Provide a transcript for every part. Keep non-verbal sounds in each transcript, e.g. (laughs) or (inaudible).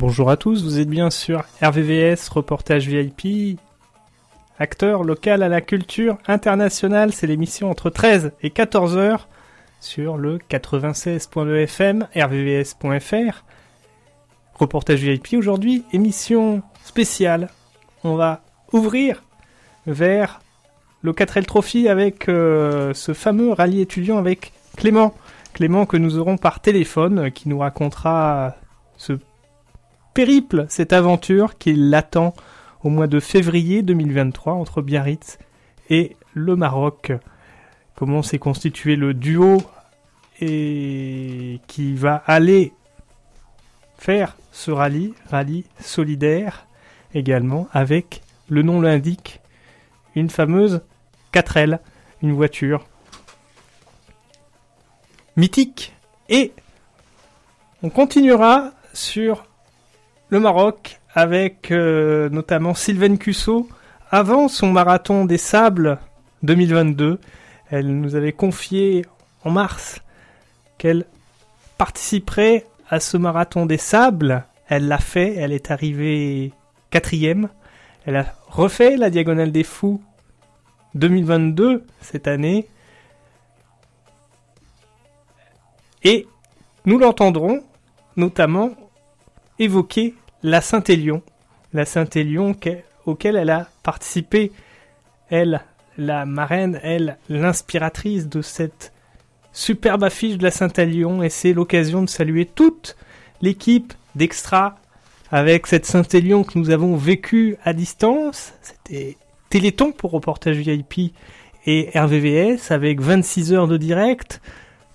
Bonjour à tous, vous êtes bien sur RVVS, reportage VIP. Acteur local à la culture internationale, c'est l'émission entre 13 et 14 heures sur le 96.2 FM, rvvs.fr. Reportage VIP aujourd'hui, émission spéciale. On va ouvrir vers le 4L Trophy avec euh, ce fameux rallye étudiant avec Clément. Clément que nous aurons par téléphone, qui nous racontera ce périple, cette aventure qui l'attend au mois de février 2023 entre Biarritz et le Maroc. Comment s'est constitué le duo et qui va aller faire ce rallye, rallye solidaire également, avec, le nom l'indique, une fameuse 4L, une voiture mythique. Et on continuera sur le Maroc avec euh, notamment Sylvaine Cusso avant son marathon des sables 2022. Elle nous avait confié en mars qu'elle participerait à ce marathon des sables. Elle l'a fait, elle est arrivée quatrième. Elle a refait la Diagonale des Fous 2022 cette année. Et nous l'entendrons notamment évoquer la Saint-Élion. La Saint-Élion auquel elle a participé, elle, la marraine, elle, l'inspiratrice de cette superbe affiche de la Saint-Élion. Et c'est l'occasion de saluer toute l'équipe d'Extra avec cette Saint-Élion que nous avons vécue à distance. C'était Téléthon pour reportage VIP et RVVS avec 26 heures de direct,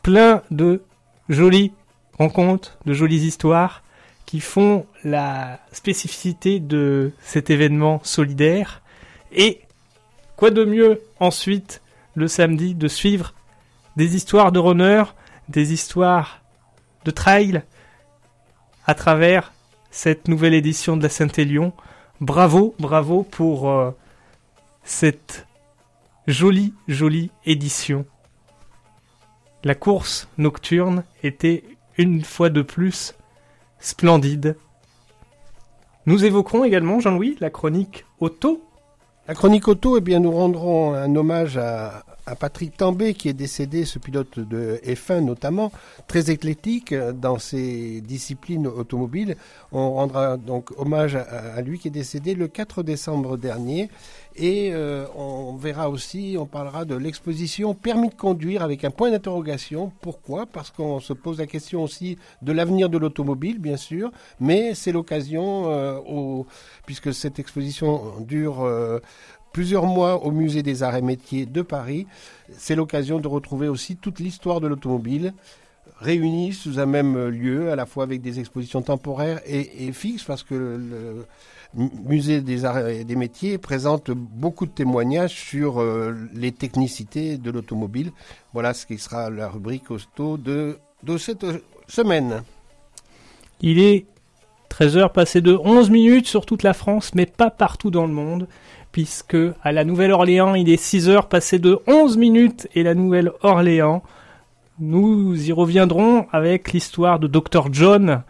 plein de jolies rencontres, de jolies histoires qui font la spécificité de cet événement solidaire. Et quoi de mieux ensuite le samedi de suivre des histoires de runner, des histoires de trail à travers cette nouvelle édition de la Saint-Élion. Bravo, bravo pour euh, cette jolie, jolie édition. La course nocturne était une fois de plus splendide. Nous évoquerons également, Jean-Louis, la chronique auto. La chronique auto, eh bien, nous rendrons un hommage à, à Patrick Tambay, qui est décédé, ce pilote de F1 notamment, très éclectique dans ses disciplines automobiles. On rendra donc hommage à, lui qui est décédé le 4 décembre dernier. Et euh, on verra aussi, on parlera de l'exposition permis de conduire avec un point d'interrogation. Pourquoi? Parce qu'on se pose la question aussi de l'avenir de l'automobile, bien sûr, mais c'est l'occasion, euh, puisque cette exposition dure euh, plusieurs mois au musée des arts et métiers de Paris. C'est l'occasion de retrouver aussi toute l'histoire de l'automobile réunie sous un même lieu, à la fois avec des expositions temporaires et, fixes, parce que le musée des arts et des métiers présente beaucoup de témoignages sur euh, les technicités de l'automobile. Voilà ce qui sera la rubrique auto de, de cette semaine. Il est 13h passé de 11 minutes sur toute la France, mais pas partout dans le monde puisque à la Nouvelle-Orléans, il est 6 heures passées de 11 minutes et la Nouvelle-Orléans. Nous y reviendrons avec l'histoire de Dr. John,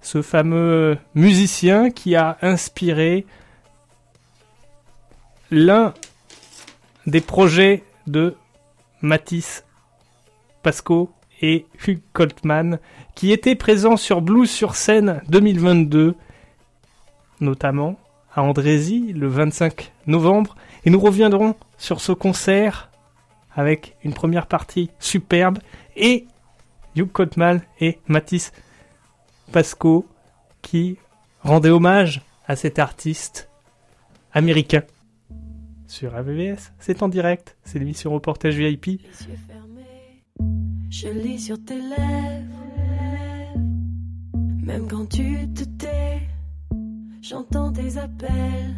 ce fameux musicien qui a inspiré l'un des projets de Matisse Pasco et Hugh Coltman, qui étaient présents sur Blues sur scène 2022, notamment à Andrézy le 25 novembre. Et nous reviendrons sur ce concert avec une première partie superbe et Hugh Cotman et Matisse Pasco qui rendaient hommage à cet artiste américain. Sur AVVS, c'est en direct, c'est l'émission Reportage VIP. Je lis sur tes lèvres, même quand tu te tais, j'entends tes appels.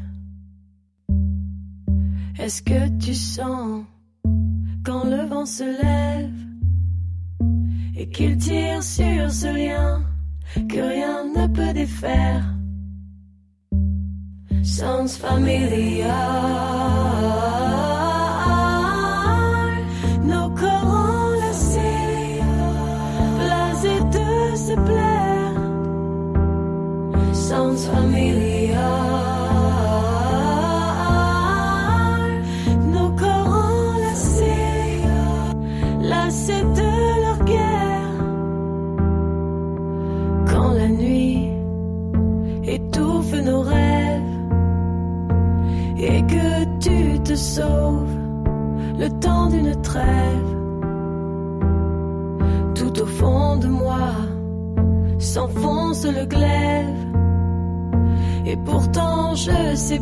Est-ce que tu sens quand le vent se lève et qu'il tire sur ce lien? Que rien ne peut défaire? Sounds familiar. Nos corps enlacés, blasés de se plaire. Sounds familiar.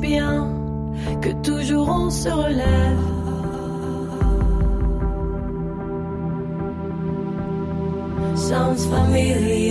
Bien que toujours on se relève. Sounds familiar.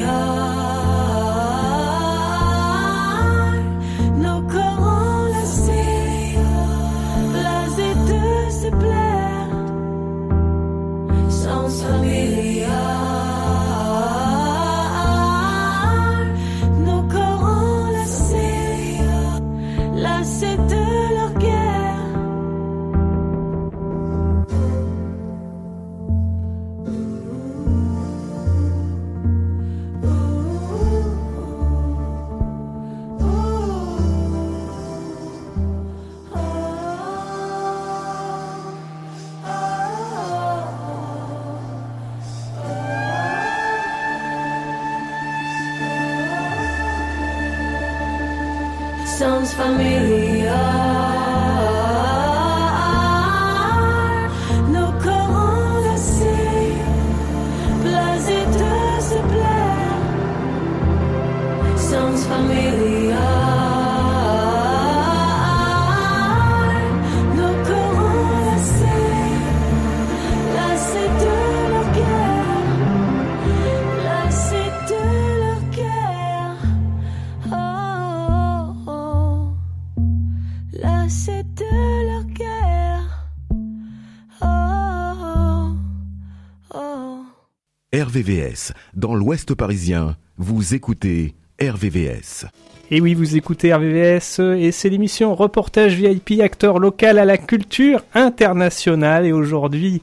RVVS, dans l'Ouest parisien, vous écoutez RVVS. Et oui, vous écoutez RVVS et c'est l'émission Reportage VIP acteur local à la culture internationale. Et aujourd'hui,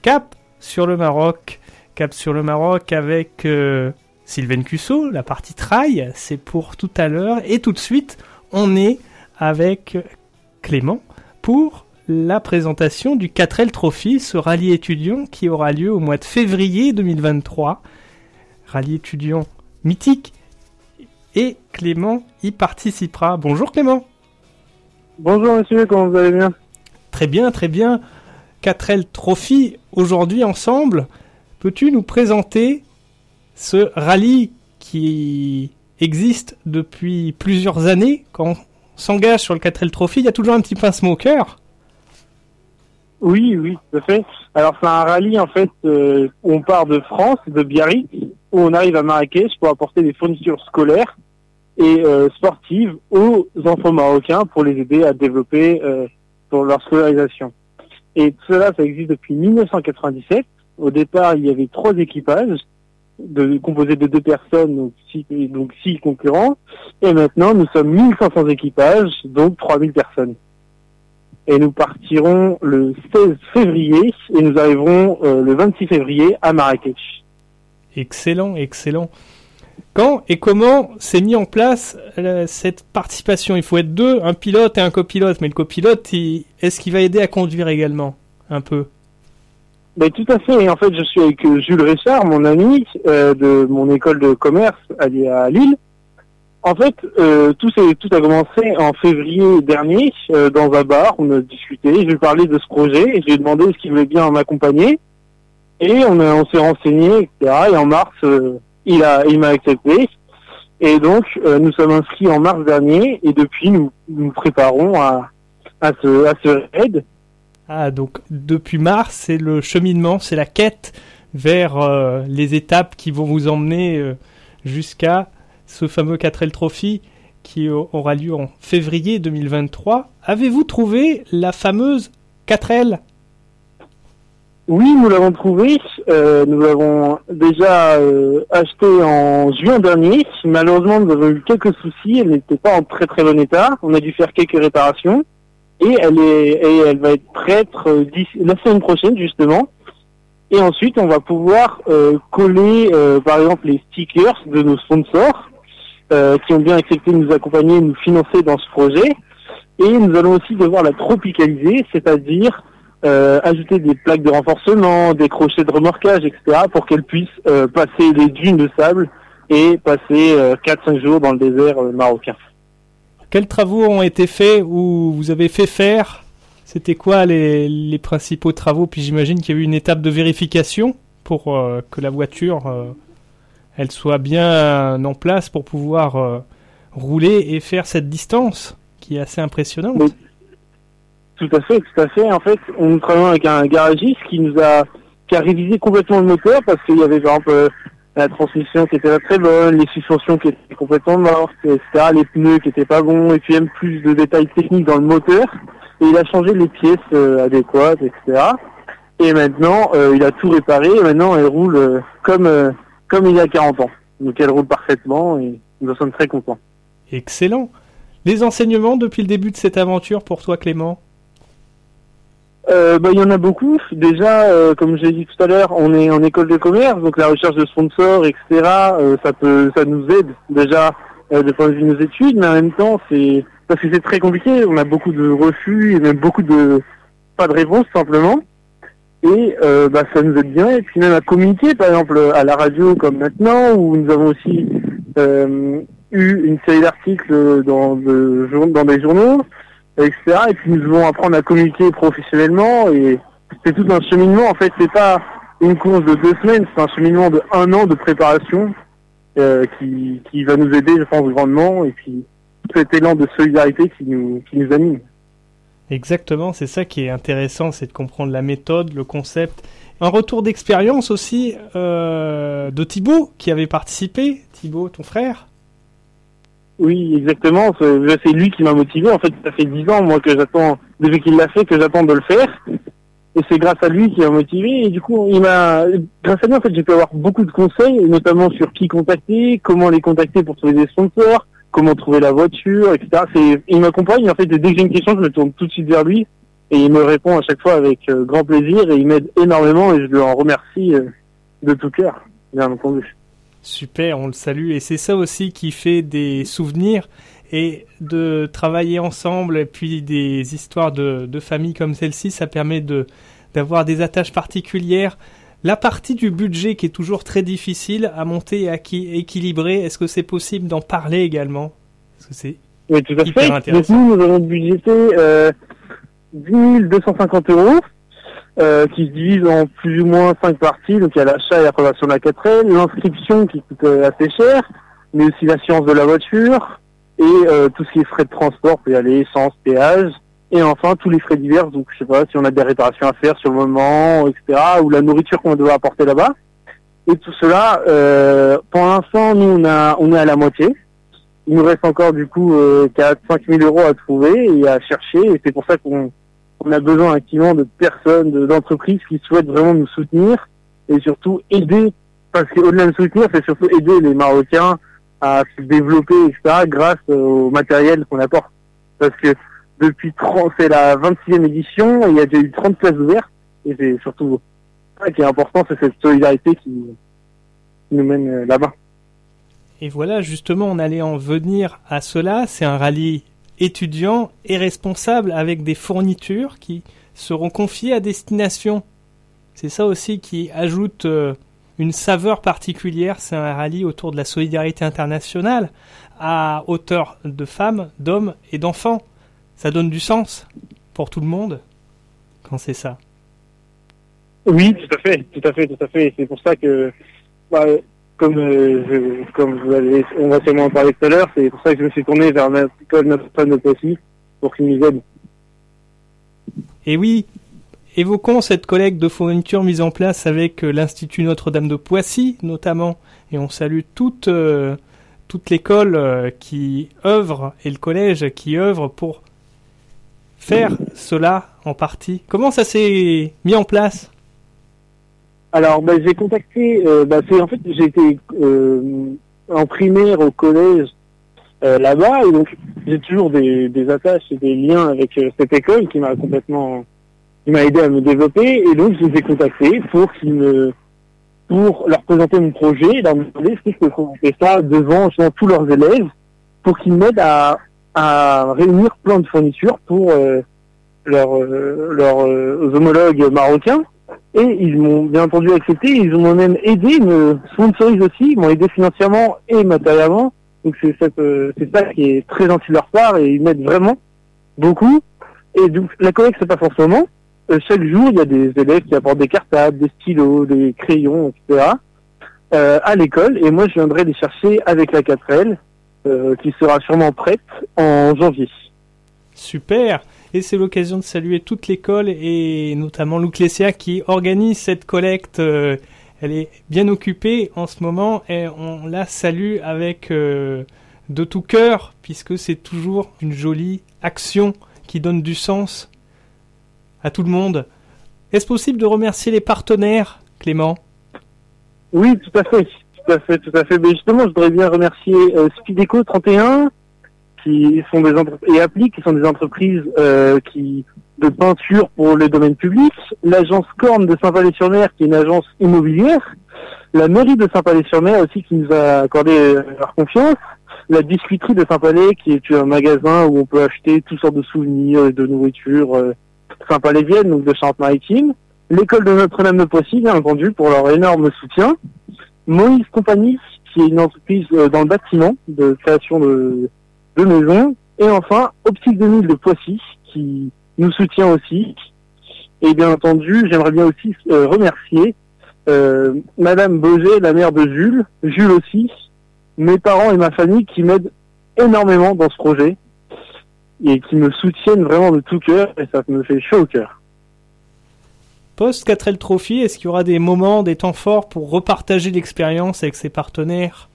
cap sur le Maroc. Cap sur le Maroc avec euh, Sylvain Cusso, la partie trail, c'est pour tout à l'heure. Et tout de suite, on est avec Clément pour la présentation du 4L Trophy, ce rallye étudiant qui aura lieu au mois de février 2023. Rallye étudiant mythique et Clément y participera. Bonjour Clément. Bonjour monsieur, comment vous allez bien? Très bien, très bien. 4L Trophy, aujourd'hui ensemble, peux-tu nous présenter ce rallye qui existe depuis plusieurs années? Quand on s'engage sur le 4L Trophy, il y a toujours un petit pincement au cœur. Oui, oui, tout à fait. Alors c'est un rallye en fait euh, où on part de France, de Biarritz, où on arrive à Marrakech pour apporter des fournitures scolaires et euh, sportives aux enfants marocains pour les aider à développer euh, pour leur scolarisation. Et cela, ça existe depuis 1997. Au départ, il y avait trois équipages de, composés de deux personnes, donc six, donc six concurrents. Et maintenant, nous sommes 1500 équipages, donc 3000 personnes. Et nous partirons le 16 février et nous arriverons euh, le 26 février à Marrakech. Excellent, excellent. Quand et comment s'est mis en place euh, cette participation? Il faut être deux, un pilote et un copilote, mais le copilote, il- est-ce qu'il va aider à conduire également Un peu? Mais tout à fait. Et en fait, je suis avec euh, Jules Richard, mon ami euh, de mon école de commerce à, à Lille. En fait, euh, tout, tout a commencé en février dernier euh, dans un bar. On a discuté. Je lui ai parlé de ce projet et je lui ai demandé s'il voulait bien m'accompagner. Et on, on s'est renseigné, etc. Et en mars, euh, il a, il m'a accepté. Et donc, euh, nous sommes inscrits en mars dernier. Et depuis, nous nous préparons à, à ce, à ce raid. Ah, donc depuis mars, c'est le cheminement, c'est la quête vers euh, les étapes qui vont vous emmener jusqu'à ce fameux 4L Trophy qui au- aura lieu en février 2023. Avez-vous trouvé la fameuse 4L Oui, nous l'avons trouvé. Euh, nous l'avons déjà euh, acheté en juin dernier. Malheureusement, nous avons eu quelques soucis. Elle n'était pas en très très bon état. On a dû faire quelques réparations. Et elle est, et elle va être prête euh, la semaine prochaine justement. Et ensuite, on va pouvoir coller, par exemple, les stickers de nos sponsors euh, qui ont bien accepté de nous accompagner, nous financer dans ce projet. Et nous allons aussi devoir la tropicaliser, c'est-à-dire euh, ajouter des plaques de renforcement, des crochets de remorquage, etc., pour qu'elle puisse euh, passer les dunes de sable et passer euh, 4-5 jours dans le désert euh, marocain. Quels travaux ont été faits ou vous avez fait faire? C'était quoi les, les principaux travaux? Puis j'imagine qu'il y a eu une étape de vérification pour euh, que la voiture euh, elle soit bien en place pour pouvoir euh, rouler et faire cette distance qui est assez impressionnante. Tout à fait, tout à fait. En fait, on travaille avec un garagiste qui nous a qui a révisé complètement le moteur parce qu'il y avait par exemple euh, la transmission qui était pas très bonne, les suspensions qui étaient complètement mortes, etc., les pneus qui étaient pas bons, et puis même plus de détails techniques dans le moteur. Et il a changé les pièces euh, adéquates, etc. Et maintenant, il a tout réparé. Et maintenant, elle roule comme comme il y a 40 ans. Donc elle roule parfaitement et nous en sommes très contents. Excellent. Les enseignements depuis le début de cette aventure pour toi Clément? Euh, bah, il y en a beaucoup. Déjà, euh, comme j'ai dit tout à l'heure, on est en école de commerce, donc la recherche de sponsors, etc. euh, ça peut, ça nous aide déjà euh, de point de vue de nos études, mais en même temps, c'est parce que c'est très compliqué. On a beaucoup de refus et même beaucoup de pas de réponses simplement. Et euh, bah, ça nous aide bien. Et puis même à communiquer, par exemple à la radio comme maintenant, où nous avons aussi euh, eu une série d'articles dans, des journaux etc. Et puis nous devons apprendre à communiquer professionnellement et c'est tout un cheminement. En fait, c'est pas une course de deux semaines, c'est un cheminement de un an de préparation euh, qui, qui va nous aider, je pense, grandement. Et puis cet élan de solidarité qui nous, qui nous anime. Exactement, c'est ça qui est intéressant, c'est de comprendre la méthode, le concept. Un retour d'expérience aussi euh, de Thibaut qui avait participé. Thibaut, ton frère? Oui, exactement. C'est lui qui m'a motivé. En fait, ça fait dix ans, moi, que j'attends, depuis qu'il l'a fait, que j'attends de le faire. Et c'est grâce à lui qui m'a motivé. Et du coup, il m'a, grâce à lui, en fait, j'ai pu avoir beaucoup de conseils, notamment sur qui contacter, comment les contacter pour trouver des sponsors, comment trouver la voiture, etc. C'est, il m'accompagne. En fait, dès que j'ai une question, je me tourne tout de suite vers lui. Et il me répond à chaque fois avec euh, grand plaisir. Et il m'aide énormément. Et je le en remercie euh, de tout cœur, bien entendu. Super, on le salue. Et c'est ça aussi qui fait des souvenirs et de travailler ensemble et puis des histoires de, de famille comme celle-ci, ça permet de d'avoir des attaches particulières. La partie du budget qui est toujours très difficile à monter et à qui- équilibrer, est-ce que c'est possible d'en parler également? Parce que c'est Oui, tout à Hyper fait. Donc nous, nous avons budgété euh, 10 250 euros euh, qui se divise en plus ou moins cinq parties. Donc il y a l'achat et l'approbation de la 4L, l'inscription qui coûte euh, assez cher, mais aussi l'assurance de la voiture et euh, tout ce qui est frais de transport, peut y aller essence, péage. Et enfin, tous les frais divers, donc je sais pas si on a des réparations à faire sur le moment, etc., ou la nourriture qu'on doit apporter là-bas. Et tout cela, euh, pour l'instant, nous, on, a, on est à la moitié. Il nous reste encore du coup euh, 4 5 000 euros à trouver et à chercher. Et c'est pour ça qu'on on a besoin activement de personnes, de- d'entreprises qui souhaitent vraiment nous soutenir et surtout aider, parce qu'au-delà de soutenir, c'est surtout aider les Marocains à se développer, etc., grâce au matériel qu'on apporte. Parce que depuis 30, c'est la 26e édition, il y a déjà eu 30 places ouvertes, et c'est surtout ça qui est important, c'est cette solidarité qui, qui nous mène euh, là-bas. Et voilà, justement, on allait en venir à cela. C'est un rallye étudiant et responsable avec des fournitures qui seront confiées à destination. C'est ça aussi qui ajoute euh, une saveur particulière. C'est un rallye autour de la solidarité internationale à hauteur de femmes, d'hommes et d'enfants. Ça donne du sens pour tout le monde quand c'est ça. Oui, tout à fait, tout à fait, tout à fait. C'est pour ça que, bah, comme, euh, je- comme vous allez, on va sûrement en parler tout à l'heure, c'est pour ça que je me suis tourné vers notre école Notre-Dame de Poissy pour qu'ils nous aident. Et oui, évoquons cette collecte de fournitures mise en place avec euh, l'Institut Notre-Dame de Poissy notamment, et on salue toute, euh, toute l'école euh, qui œuvre et le collège qui œuvre pour faire cela en partie. Comment ça s'est mis en place? Alors, bah, j'ai contacté, euh, bah, en fait, j'ai été euh, en primaire au collège euh, là-bas, et donc j'ai toujours des, attaches et des liens avec euh, cette école qui m'a complètement, qui m'a aidé à me développer, et donc je les ai contactés pour qu'ils me, pour leur présenter mon projet, et leur demander si je peux présenter ça devant justement, tous leurs élèves, pour qu'ils m'aident à, à réunir plein de fournitures pour euh, leurs euh, leurs euh, homologues marocains. Et ils m'ont bien entendu accepté, ils m'ont même aidé, me sponsorisent aussi, ils m'ont aidé financièrement et matériellement. Donc c'est euh, c'est ça qui est très gentil de leur part et ils m'aident vraiment beaucoup. Et donc la collecte se passe en ce moment. Euh, chaque jour, il y a des élèves qui apportent des cartables, des stylos, des crayons, etc. euh, à l'école. Et moi, je viendrai les chercher avec la 4L, euh, qui sera sûrement prête en janvier. Super Et c'est l'occasion de saluer toute l'école et notamment Louclésia qui organise cette collecte. euh, Elle est bien occupée en ce moment et on la salue avec euh, de tout cœur puisque c'est toujours une jolie action qui donne du sens à tout le monde. Est-ce possible de remercier les partenaires, Clément? Oui, tout à fait, tout à fait, tout à fait. Mais justement, je voudrais bien remercier euh, Speedeco 31, qui sont des et Appli, qui sont des entreprises euh, qui de peinture pour le domaine public, l'agence Corne de Saint-Palais-sur-Mer, qui est une agence immobilière, la mairie de Saint-Palais-sur-Mer aussi, qui nous a accordé euh, leur confiance, la biscuiterie de Saint-Palais, qui est un magasin où on peut acheter toutes sortes de souvenirs et de nourriture euh, Saint-Palais-Vienne, donc de Charente-Maritime, l'école de Notre-Dame de Poissy, bien entendu, pour leur énorme soutien, Moïse Compagnie, qui est une entreprise euh, dans le bâtiment de création de, de maisons, et enfin Optique 2000 de Poissy, qui nous soutient aussi. Et bien entendu, j'aimerais bien aussi euh, remercier euh, Madame Boget, la mère de Jules, Jules aussi, mes parents et ma famille qui m'aident énormément dans ce projet et qui me soutiennent vraiment de tout cœur et ça me fait chaud au cœur. Post 4L Trophy, est-ce qu'il y aura des moments, des temps forts pour repartager l'expérience avec ses partenaires?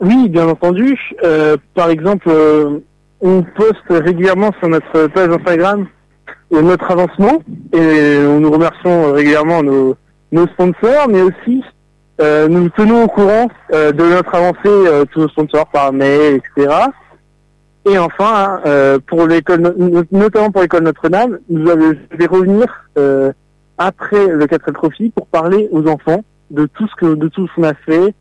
Oui, bien entendu. Euh, par exemple, euh, on poste régulièrement sur notre page Instagram euh, notre avancement et nous remercions régulièrement nos, sponsors, mais aussi euh, nous tenons au courant euh, de notre avancée euh, tous nos sponsors par mail, etc. Et enfin, euh, pour l'école, no- notamment pour l'école Notre-Dame, nous allons je vais revenir euh, après le 4 Trophy pour parler aux enfants de tout ce que de tout ce qu'on a fait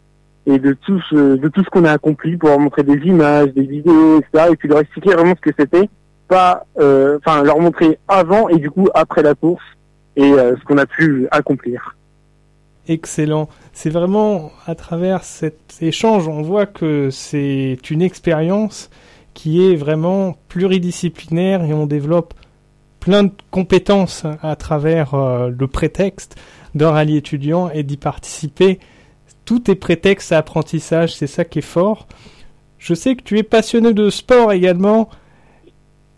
et de tout ce de tout ce qu'on a accompli pour leur montrer des images, des vidéos, etc. Et puis leur expliquer vraiment ce que c'était, pas, euh, enfin leur montrer avant et du coup après la course et euh, ce qu'on a pu accomplir. Excellent. C'est vraiment à travers cet échange, on voit que c'est une expérience qui est vraiment pluridisciplinaire et on développe plein de compétences à travers euh, le prétexte d'un rallye étudiant et d'y participer. Tout est prétexte à apprentissage, c'est ça qui est fort. Je sais que tu es passionné de sport également.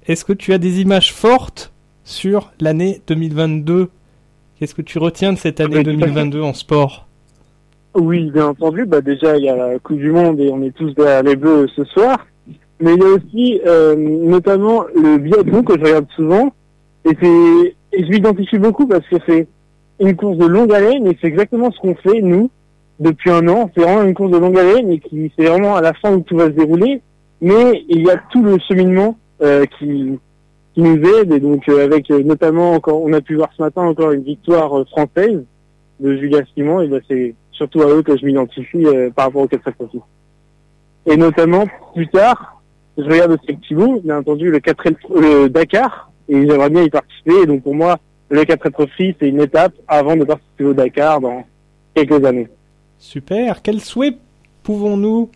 Est-ce que tu as des images fortes sur l'année 2022 Qu'est-ce que tu retiens de cette année Oui, tout à fait. 2022 en sport? Oui, bien entendu. Bah déjà, il y a la Coupe du Monde et on est tous derrière les Bleus ce soir. Mais il y a aussi euh, notamment le biathlon que je regarde souvent. Et c'est, et je m'identifie beaucoup parce que c'est une course de longue haleine et c'est exactement ce qu'on fait nous depuis un an. C'est vraiment une course de longue haleine et qui c'est vraiment à la fin où tout va se dérouler. Mais il y a tout le cheminement euh, qui qui nous aide et donc euh, avec euh, notamment encore on a pu voir ce matin encore une victoire euh, française de Julia Simon et ben c'est surtout à eux que je m'identifie euh, par rapport au 4 Trophy. Et notamment plus tard, je regarde aussi Thibaut, bien entendu le 4 le Dakar et j'aimerais bien y participer et donc pour moi le 4 Trophy c'est une étape avant de participer au Dakar dans quelques années. Super. Quel souhait pouvons-nous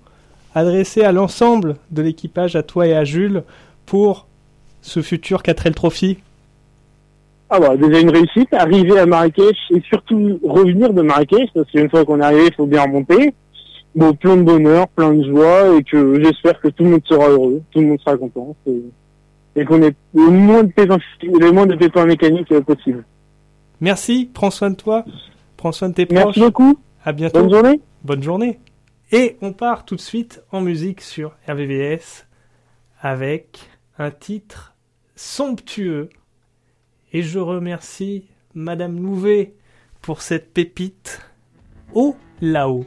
adresser à l'ensemble de l'équipage, à toi et à Jules, pour ce futur 4L Trophy? Ah bah déjà une réussite, arriver à Marrakech et surtout revenir de Marrakech parce qu'une fois qu'on est arrivé, il faut bien remonter. Bon, plein de bonheur, plein de joie et que j'espère que tout le monde sera heureux, tout le monde sera content. Et qu'on ait le moins de pépins, le moins de pépins mécaniques euh, possible. Merci, prends soin de toi, prends soin de tes Merci proches. beaucoup. À bientôt. Bonne journée. Bonne journée. Et on part tout de suite en musique sur RVVS avec un titre somptueux. Et je remercie Madame Louvet pour cette pépite. Oh là-haut.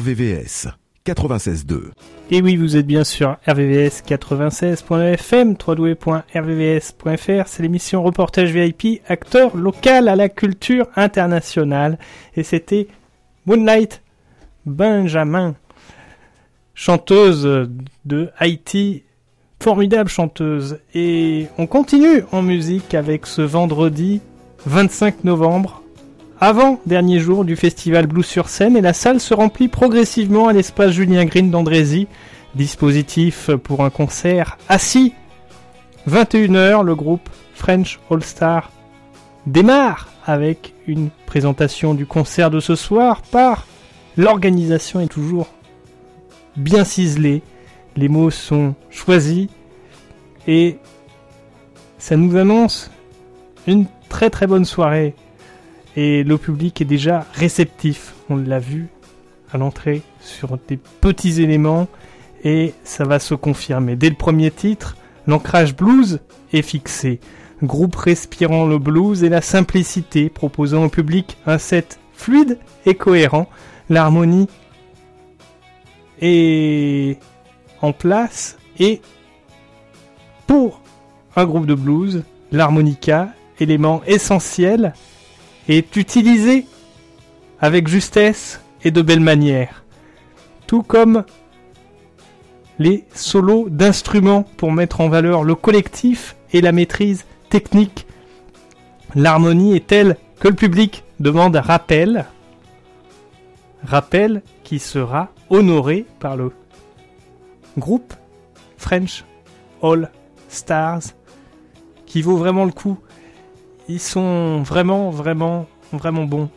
RVVS 96.2. Et oui, vous êtes bien sur RVVS 96.fm, www.rvvs.fr. C'est l'émission Reportage VIP, acteur local à la culture internationale. Et c'était Moonlight Benjamin, chanteuse de Haïti, formidable chanteuse. Et on continue en musique avec ce vendredi 25 novembre avant dernier jour du festival Blues sur scène et la salle se remplit progressivement à l'espace Julien Green d'Andrézy. Dispositif pour un concert assis. 21h, le groupe French All Star démarre avec une présentation du concert de ce soir par l'organisation est toujours bien ciselée, les mots sont choisis et ça nous annonce une très très bonne soirée et le public est déjà réceptif. On l'a vu à l'entrée sur des petits éléments et ça va se confirmer. Dès le premier titre, l'ancrage blues est fixé. Groupe respirant le blues et la simplicité, proposant au public un set fluide et cohérent. L'harmonie est en place et pour un groupe de blues, l'harmonica, élément essentiel, est utilisé avec justesse et de belle manière. Tout comme les solos d'instruments pour mettre en valeur le collectif et la maîtrise technique. L'harmonie est telle que le public demande rappel. Rappel qui sera honoré par le groupe French All Stars qui vaut vraiment le coup. Ils sont vraiment, vraiment, vraiment bons.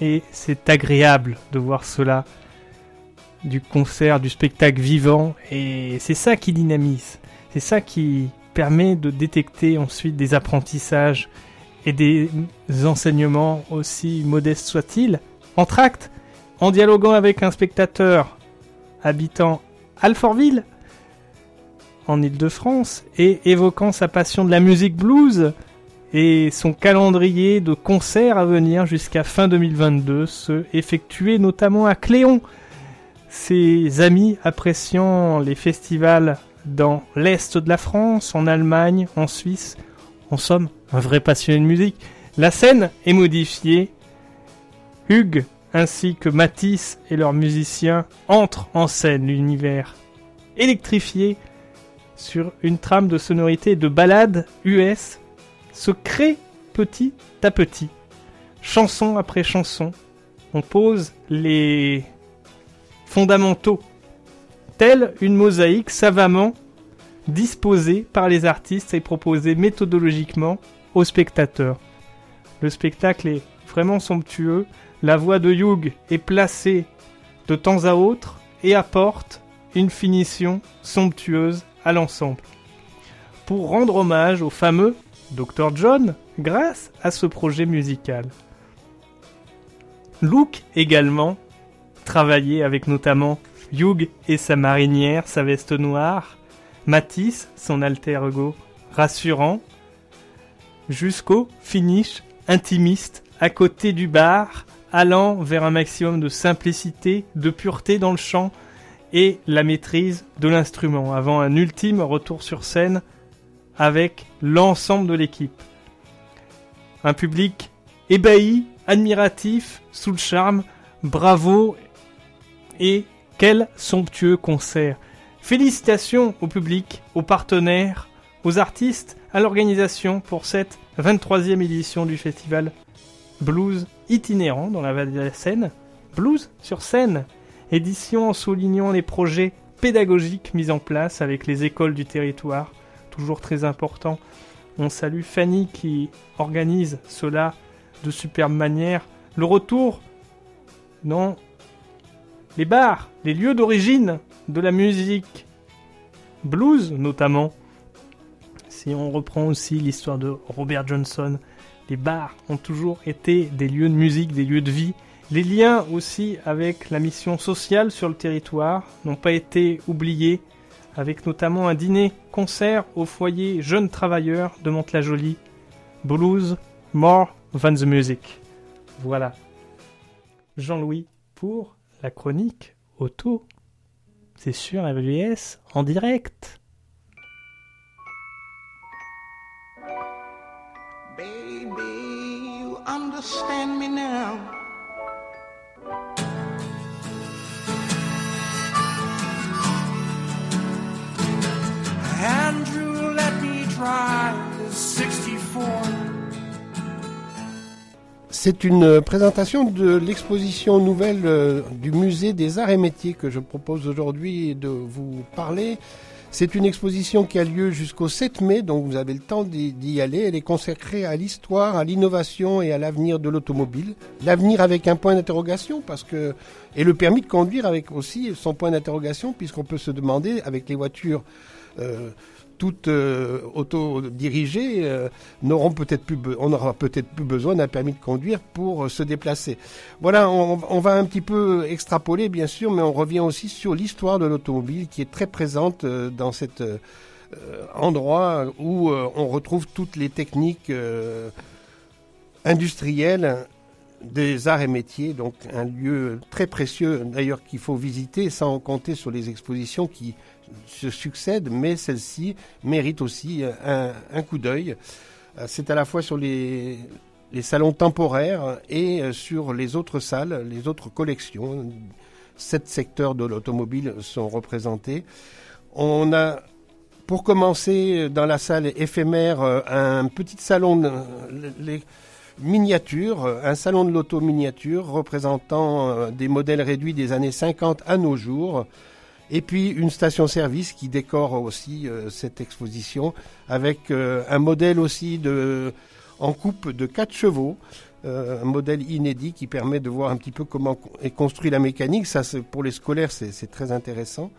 Et c'est agréable de voir cela du concert, du spectacle vivant, et c'est ça qui dynamise. C'est ça qui permet de détecter ensuite des apprentissages et des enseignements aussi modestes soient-ils, en tract, en dialoguant avec un spectateur habitant Alfortville, en Ile-de-France, et évoquant sa passion de la musique blues et son calendrier de concerts à venir jusqu'à fin 2022, se effectuer notamment à Cléon, ses amis appréciant les festivals dans l'Est de la France, en Allemagne, en Suisse. En somme, un vrai passionné de musique. La scène est modifiée. Hugues ainsi que Matisse et leurs musiciens entrent en scène l'univers électrifié sur une trame de sonorité de ballade US se crée petit à petit. Chanson après chanson, on pose les fondamentaux, telle une mosaïque savamment disposée par les artistes et proposée méthodologiquement aux spectateurs. Le spectacle est vraiment somptueux, la voix de Hugh est placée de temps à autre et apporte une finition somptueuse à l'ensemble. Pour rendre hommage au fameux Dr. John grâce à ce projet musical. Luke également travaillé avec notamment Hugh et sa marinière, sa veste noire, Matisse, son alter ego rassurant, jusqu'au finish intimiste à côté du bar, allant vers un maximum de simplicité, de pureté dans le chant et la maîtrise de l'instrument, avant un ultime retour sur scène avec l'ensemble de l'équipe. Un public ébahi, admiratif, sous le charme, bravo et quel somptueux concert. Félicitations au public, aux partenaires, aux artistes, à l'organisation pour cette 23e édition du festival Blues itinérant dans la vallée de la Seine. Blues sur scène, édition en soulignant les projets pédagogiques mis en place avec les écoles du territoire, toujours très important. On salue Fanny qui organise cela de superbe manière. Le retour dans les bars, les lieux d'origine de la musique blues notamment. Si on reprend aussi l'histoire de Robert Johnson, les bars ont toujours été des lieux de musique, des lieux de vie. Les liens aussi avec la mission sociale sur le territoire n'ont pas été oubliés, avec notamment un dîner-concert au foyer Jeunes Travailleurs de Mantes-la-Jolie. Blues, more than the music. Voilà. Jean-Louis pour la chronique auto. C'est sur MVS en direct. Baby, you understand me now. C'est une présentation de l'exposition nouvelle euh, du musée des arts et métiers que je propose aujourd'hui de vous parler. C'est une exposition qui a lieu jusqu'au 7 mai, donc vous avez le temps d'y aller. Elle est consacrée à l'histoire, à l'innovation et à l'avenir de l'automobile. L'avenir avec un point d'interrogation, parce que et le permis de conduire avec aussi son point d'interrogation, puisqu'on peut se demander avec les voitures. euh, toutes euh, autodirigées euh, n'auront peut-être plus, on n'aura peut-être plus besoin d'un permis de conduire pour euh, se déplacer. Voilà, on, va un petit peu extrapoler bien sûr, mais on revient aussi sur l'histoire de l'automobile qui est très présente dans cet endroit où on retrouve toutes les techniques industrielles des arts et métiers, donc un lieu très précieux d'ailleurs qu'il faut visiter sans compter sur les expositions qui se succèdent, mais celle-ci mérite aussi un, un coup d'œil. Euh, C'est à la fois sur les, salons temporaires et euh, sur les autres salles, les autres collections. Sept secteurs de l'automobile sont représentés. On a, pour commencer, dans la salle éphémère, euh, un petit salon, miniatures, euh, un salon de l'auto miniature représentant euh, des modèles réduits des années 50 à nos jours. Et puis une station-service qui décore aussi euh, cette exposition avec euh, un modèle aussi en coupe de 4 chevaux, un modèle inédit qui permet de voir un petit peu comment est construit la mécanique. Ça, pour les scolaires, c'est très intéressant.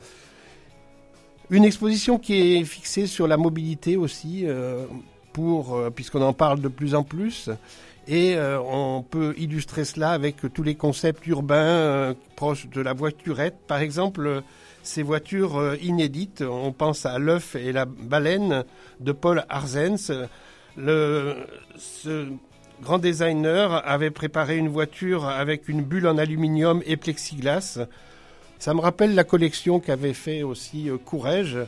Une exposition qui est fixée sur la mobilité aussi, puisqu'on en parle de plus en plus. Et euh, on peut illustrer cela avec tous les concepts urbains euh, proches de la voiturette. Par exemple, ces voitures euh, inédites, on pense à l'œuf et la baleine de Paul Arzens. Le, ce grand designer avait préparé une voiture avec une bulle en aluminium et plexiglas. Ça me rappelle la collection qu'avait fait aussi euh, Courrèges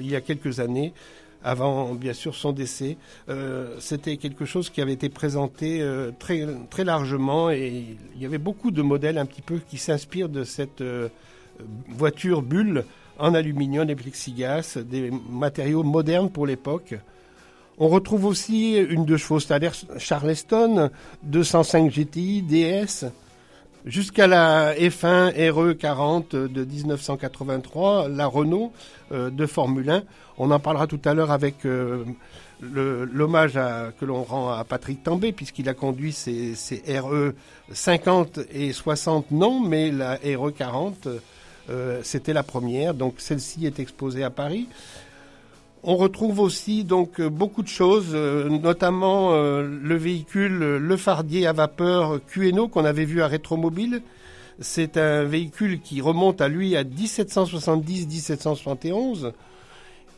il y a quelques années, avant bien sûr son décès. Euh, C'était quelque chose qui avait été présenté euh, très, très largement et il y avait beaucoup de modèles un petit peu qui s'inspirent de cette euh, voiture bulle en aluminium et plexiglas, des matériaux modernes pour l'époque. On retrouve aussi une deux chevaux Charleston, 205 GTI DS, jusqu'à la F1 RE40 de 1983, la Renault euh, de Formule 1. On en parlera tout à l'heure avec euh, l'hommage que l'on rend à Patrick Tambay, puisqu'il a conduit ces RE 50 et 60 non, mais la RE 40, euh, c'était la première. Donc celle-ci est exposée à Paris. On retrouve aussi donc euh, beaucoup de choses, euh, notamment euh, le véhicule, le Fardier à vapeur QNO qu'on avait vu à Rétromobile. C'est un véhicule qui remonte à lui à 1770-1771.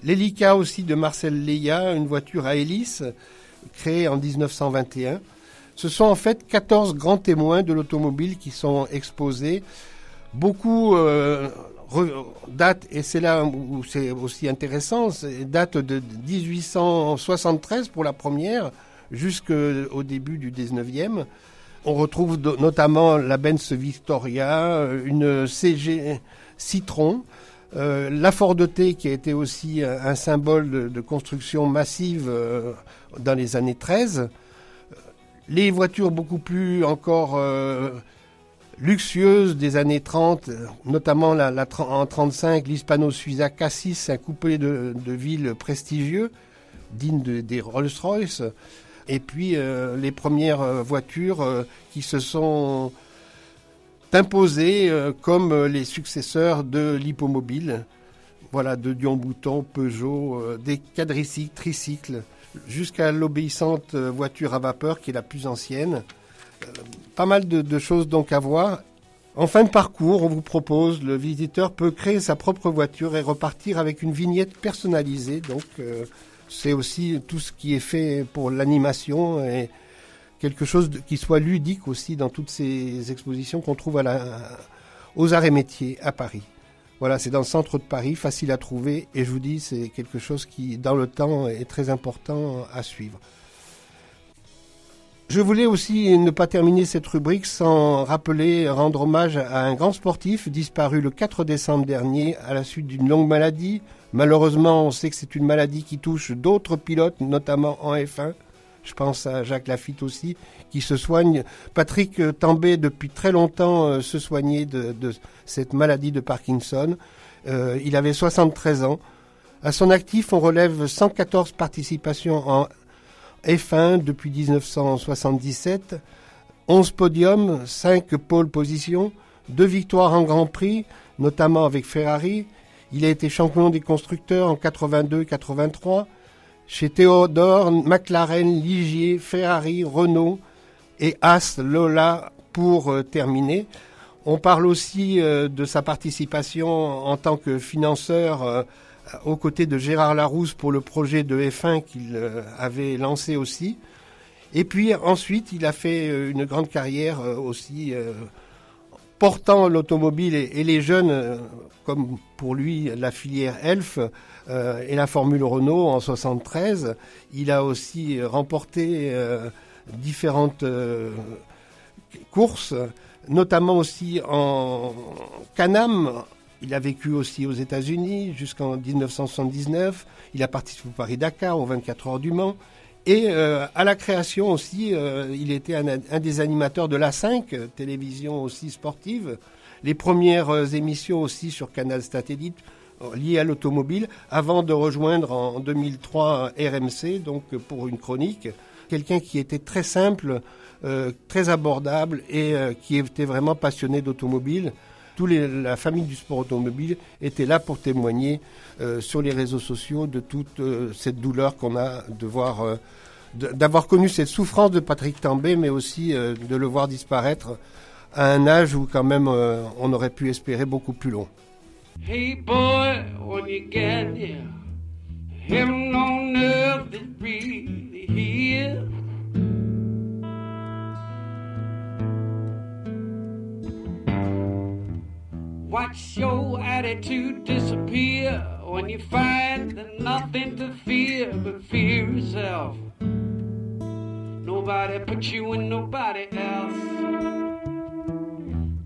L'Helica aussi de Marcel Leia, une voiture à hélice créée en 1921. Ce sont en fait 14 grands témoins de l'automobile qui sont exposés. Beaucoup datent, et c'est là où c'est aussi intéressant, datent de 1873 pour la première jusqu'au début du 19e. On retrouve notamment la Benz Victoria, une CG Citron, euh, la Ford T qui a été aussi un, symbole de, de construction massive euh, dans les années 13. Les voitures beaucoup plus encore euh, luxueuses des années 30, euh, notamment la, en 35, l'Hispano Suiza Cassis, un coupé de, de ville prestigieux, digne de- des Rolls-Royce. Et puis euh, les premières euh, voitures euh, qui se sont imposées comme les successeurs de l'hippomobile. Voilà, de Dion Bouton, Peugeot, des quadricycles, tricycles, jusqu'à l'obéissante voiture à vapeur qui est la plus ancienne. Euh, pas mal de, choses donc à voir. En fin de parcours, on vous propose, le visiteur peut créer sa propre voiture et repartir avec une vignette personnalisée. Donc, euh, c'est aussi tout ce qui est fait pour l'animation et quelque chose qui soit ludique aussi dans toutes ces expositions qu'on trouve aux arts et métiers à Paris. Voilà, c'est dans le centre de Paris, facile à trouver et je vous dis, c'est quelque chose qui, dans le temps, est très important à suivre. Je voulais aussi ne pas terminer cette rubrique sans rappeler, rendre hommage à un grand sportif disparu le 4 décembre dernier à la suite d'une longue maladie. Malheureusement, on sait que c'est une maladie qui touche d'autres pilotes, notamment en F1. Je pense à Jacques Lafitte aussi, qui se soigne. Patrick Tambay, depuis très longtemps, euh, se soignait de, de cette maladie de Parkinson. Euh, il avait 73 ans. À son actif, on relève 114 participations en F1 depuis 1977, 11 podiums, 5 pôles positions, 2 victoires en Grand Prix, notamment avec Ferrari. Il a été champion des constructeurs en 82-83 chez Théodore, McLaren, Ligier, Ferrari, Renault et As Lola pour euh, terminer. On parle aussi euh, de sa participation en tant que financeur euh, aux côtés de Gérard Larousse pour le projet de F1 qu'il avait lancé aussi. Et puis ensuite, il a fait une grande carrière aussi portant l'automobile et, les jeunes, comme pour lui la filière Elf et la Formule Renault en 73. Il a aussi remporté différentes courses notamment aussi en Canam. Il a vécu aussi aux États-Unis jusqu'en 1979. Il a participé au Paris-Dakar, aux 24 heures du Mans. Et euh, à la création aussi, euh, il était un, des animateurs de la 5, télévision aussi sportive. Les premières euh, émissions aussi sur Canal Satellite liées à l'automobile, avant de rejoindre en 2003 RMC, donc pour une chronique. Quelqu'un qui était très simple, très abordable et qui était vraiment passionné d'automobile. Toute la famille du sport automobile était là pour témoigner euh, sur les réseaux sociaux de toute cette douleur qu'on a de voir, d'avoir connu cette souffrance de Patrick Tambay, mais aussi de le voir disparaître à un âge où quand même on aurait pu espérer beaucoup plus long. Hey boy, when you get really here. Watch your attitude disappear when you find that nothing to fear but fear yourself. Nobody put you in nobody else.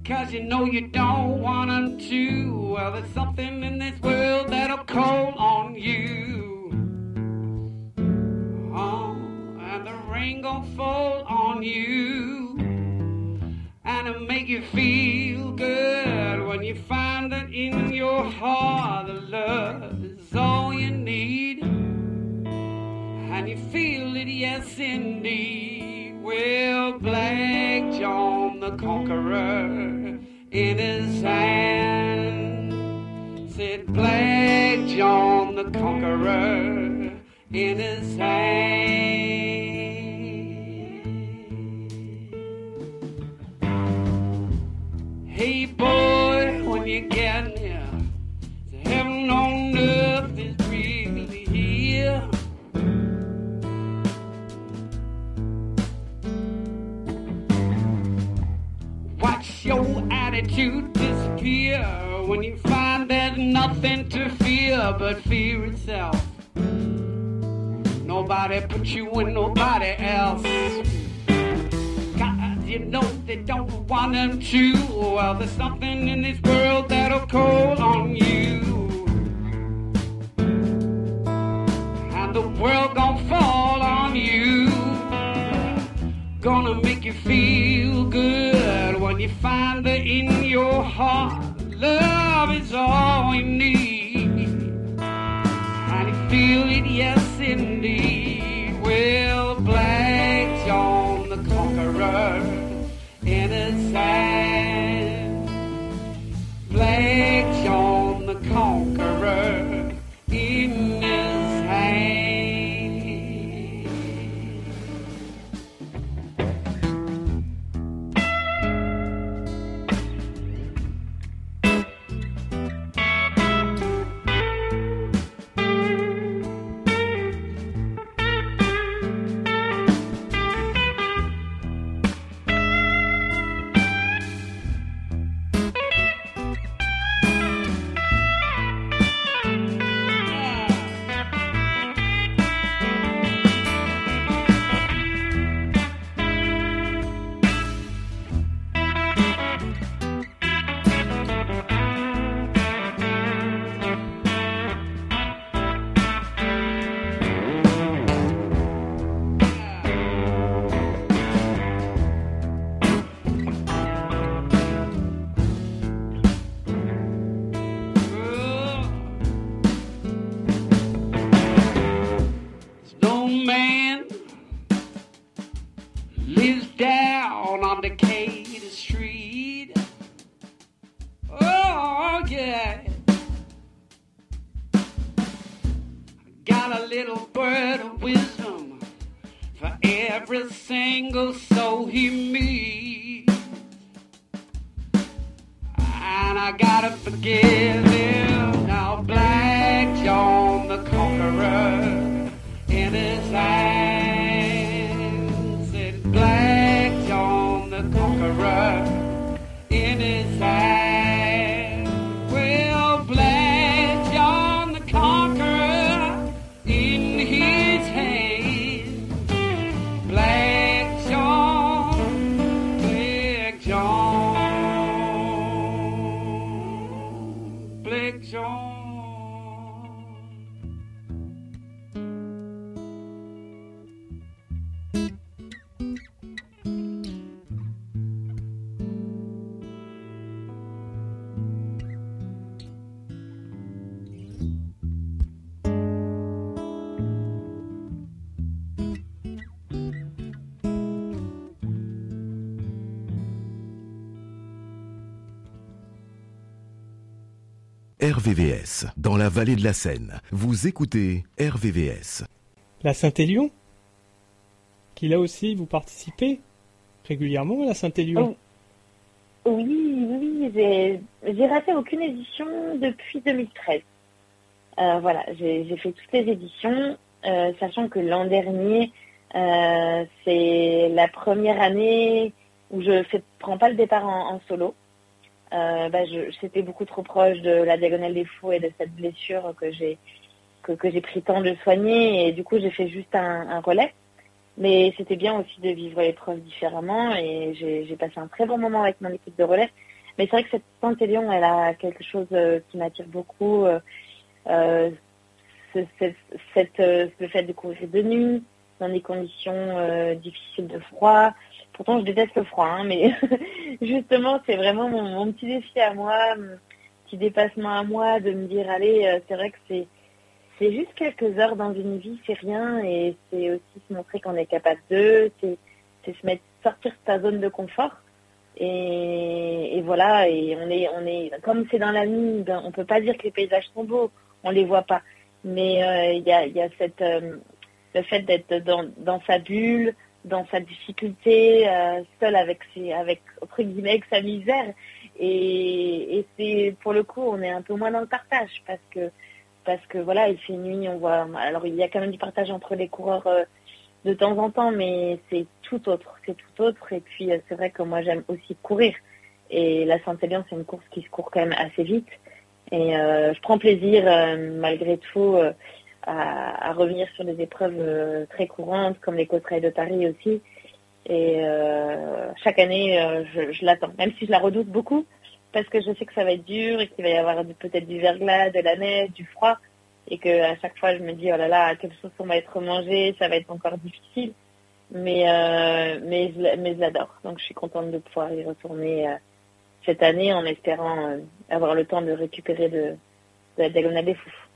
Cause you know you don't want them to. Well, there's something in this world that'll call on you. Oh, and the rain gonna fall on you and it'll make you feel good when you find that in your heart the love is all you need. And you feel it yes indeed. Well black john the conqueror in his hand said black john the conqueror in his hand boy, when you get near, heaven on earth is really here. Watch your attitude disappear when you find there's nothing to fear but fear itself. Nobody put you in nobody else you know they don't want them to. Well, there's something in this world that'll call on you. And the world gonna fall on you. Gonna make you feel good when you find that in your heart love is all we need. And you feel it, yes, indeed. man. John, on the conqueror. on on the case. RVVS, dans la vallée de la Seine. Vous écoutez RVVS. La Saint-Élion Qui là aussi, vous participez régulièrement à la Saint-Élion Oui, oui, j'ai j'ai raté aucune édition depuis 2013. Euh, voilà, j'ai j'ai fait toutes les éditions, euh, sachant que l'an dernier, euh, c'est la première année où je ne prends pas le départ en, en solo. Euh, bah, C'était beaucoup trop proche de la diagonale des fous et de cette blessure que j'ai que, j'ai pris temps de soigner et du coup j'ai fait juste un, relais. Mais c'était bien aussi de vivre l'épreuve différemment et j'ai passé un très bon moment avec mon équipe de relais. Mais c'est vrai que cette Saint-Élion, elle a quelque chose euh, qui m'attire beaucoup. euh, euh, le fait de courir de nuit dans des conditions difficiles de froid. Pourtant, je déteste le froid, hein, mais (laughs) justement, c'est vraiment mon, petit défi à moi, petit dépassement à moi de me dire, allez, euh, c'est vrai que c'est juste quelques heures dans une vie, c'est rien, et c'est aussi se montrer qu'on est capable d'eux, c'est se mettre, sortir de sa zone de confort. Et, voilà, et on est, on est, comme c'est dans la nuit, ben, on peut pas dire que les paysages sont beaux, on les voit pas. Mais euh, il y, a, y a cette, euh, le fait d'être dans sa bulle, dans sa difficulté, euh, seul avec ses, avec entre guillemets sa misère. Et, et c'est pour le coup, on est un peu moins dans le partage parce que parce que voilà, il fait nuit, on voit. Alors il y a quand même du partage entre les coureurs euh, de temps en temps, mais c'est tout autre, c'est tout autre. Et puis euh, c'est vrai que moi j'aime aussi courir. Et la Saint-Élion, c'est une course qui se court quand même assez vite. Et euh, je prends plaisir malgré tout à, revenir sur des épreuves euh, très courantes comme les côtes de Paris aussi. Et euh, chaque année, euh, je, l'attends, même si je la redoute beaucoup, parce que je sais que ça va être dur et qu'il va y avoir peut-être du verglas, de la neige, du froid, et que à chaque fois je me dis oh là là, quelle sauce on va être mangé, ça va être encore difficile. Mais mais je, mais je l'adore, donc je suis contente de pouvoir y retourner cette année en espérant avoir le temps de récupérer de, de la diagonale des fous.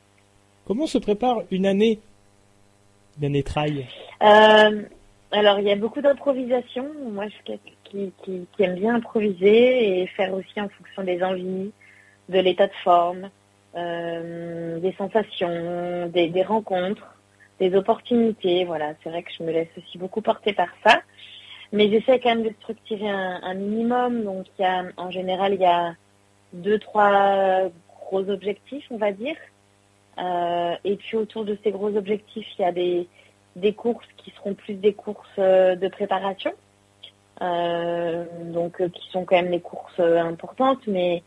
Comment se prépare une année Une année trail Euh, alors, il y a beaucoup d'improvisation. Moi, je suis qui, aime bien improviser et faire aussi en fonction des envies, de l'état de forme, euh, des sensations, des, rencontres, des opportunités. Voilà, c'est vrai que je me laisse aussi beaucoup porter par ça. Mais j'essaie quand même de structurer un, un minimum. Donc, y a, en général, il y a deux, trois gros objectifs, on va dire. Euh, et puis autour de ces gros objectifs, il y a des, courses qui seront plus des courses euh, de préparation, euh, donc qui sont quand même des courses importantes, mais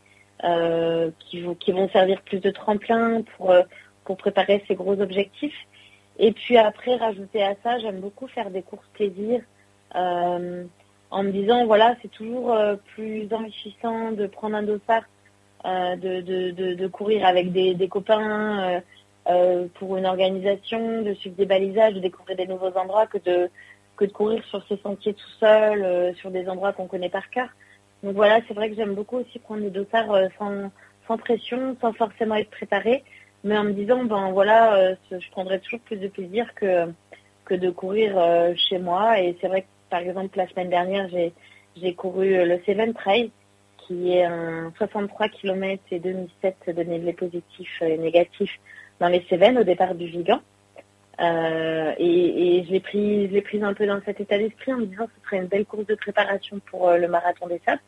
qui, vont, servir plus de tremplin pour, préparer ces gros objectifs. Et puis après, rajouter à ça, j'aime beaucoup faire des courses plaisir en me disant, voilà, c'est toujours plus enrichissant de prendre un dossard, de, de, courir avec des, copains euh, euh, pour une organisation, de suivre des balisages, de découvrir des nouveaux endroits que de, que de courir sur ces sentiers tout seul, euh, sur des endroits qu'on connaît par cœur. Donc voilà, c'est vrai que j'aime beaucoup aussi prendre des dossards euh, sans, sans pression, sans forcément être préparé, mais en me disant, ben voilà, euh, je prendrai toujours plus de plaisir que, que de courir euh, chez moi. Et c'est vrai que par exemple, la semaine dernière, j'ai j'ai couru euh, le Seven Trail, qui est un 63 km et 2007 de dénivelé positif et négatif dans les Cévennes au départ du Vigan. Euh, et, je l'ai prise un peu dans cet état d'esprit en me disant que ce serait une belle course de préparation pour euh, le marathon des sables.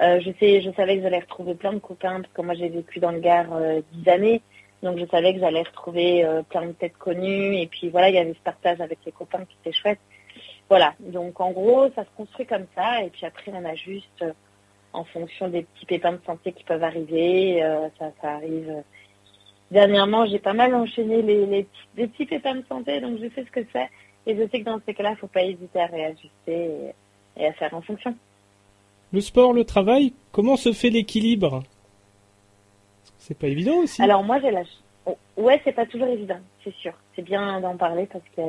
Euh, je sais, je savais que j'allais retrouver plein de copains parce que moi j'ai vécu dans le Gard euh, dix années, donc je savais que j'allais retrouver euh, plein de têtes connues et puis voilà, il y avait ce partage avec les copains qui était chouette. Voilà, donc en gros ça se construit comme ça et puis après on ajuste euh, en fonction des petits pépins de santé qui peuvent arriver. euh, ça, ça arrive. Dernièrement, j'ai pas mal enchaîné les, les, petits- les petits pépins de santé, donc je sais ce que c'est. Et je sais que dans ces cas-là, il faut pas hésiter à réajuster et, et à faire en fonction. Le sport, le travail, comment se fait l'équilibre? C'est pas évident aussi. Alors moi, j'ai la... oh, Ouais, c'est pas toujours évident, c'est sûr. C'est bien d'en parler parce que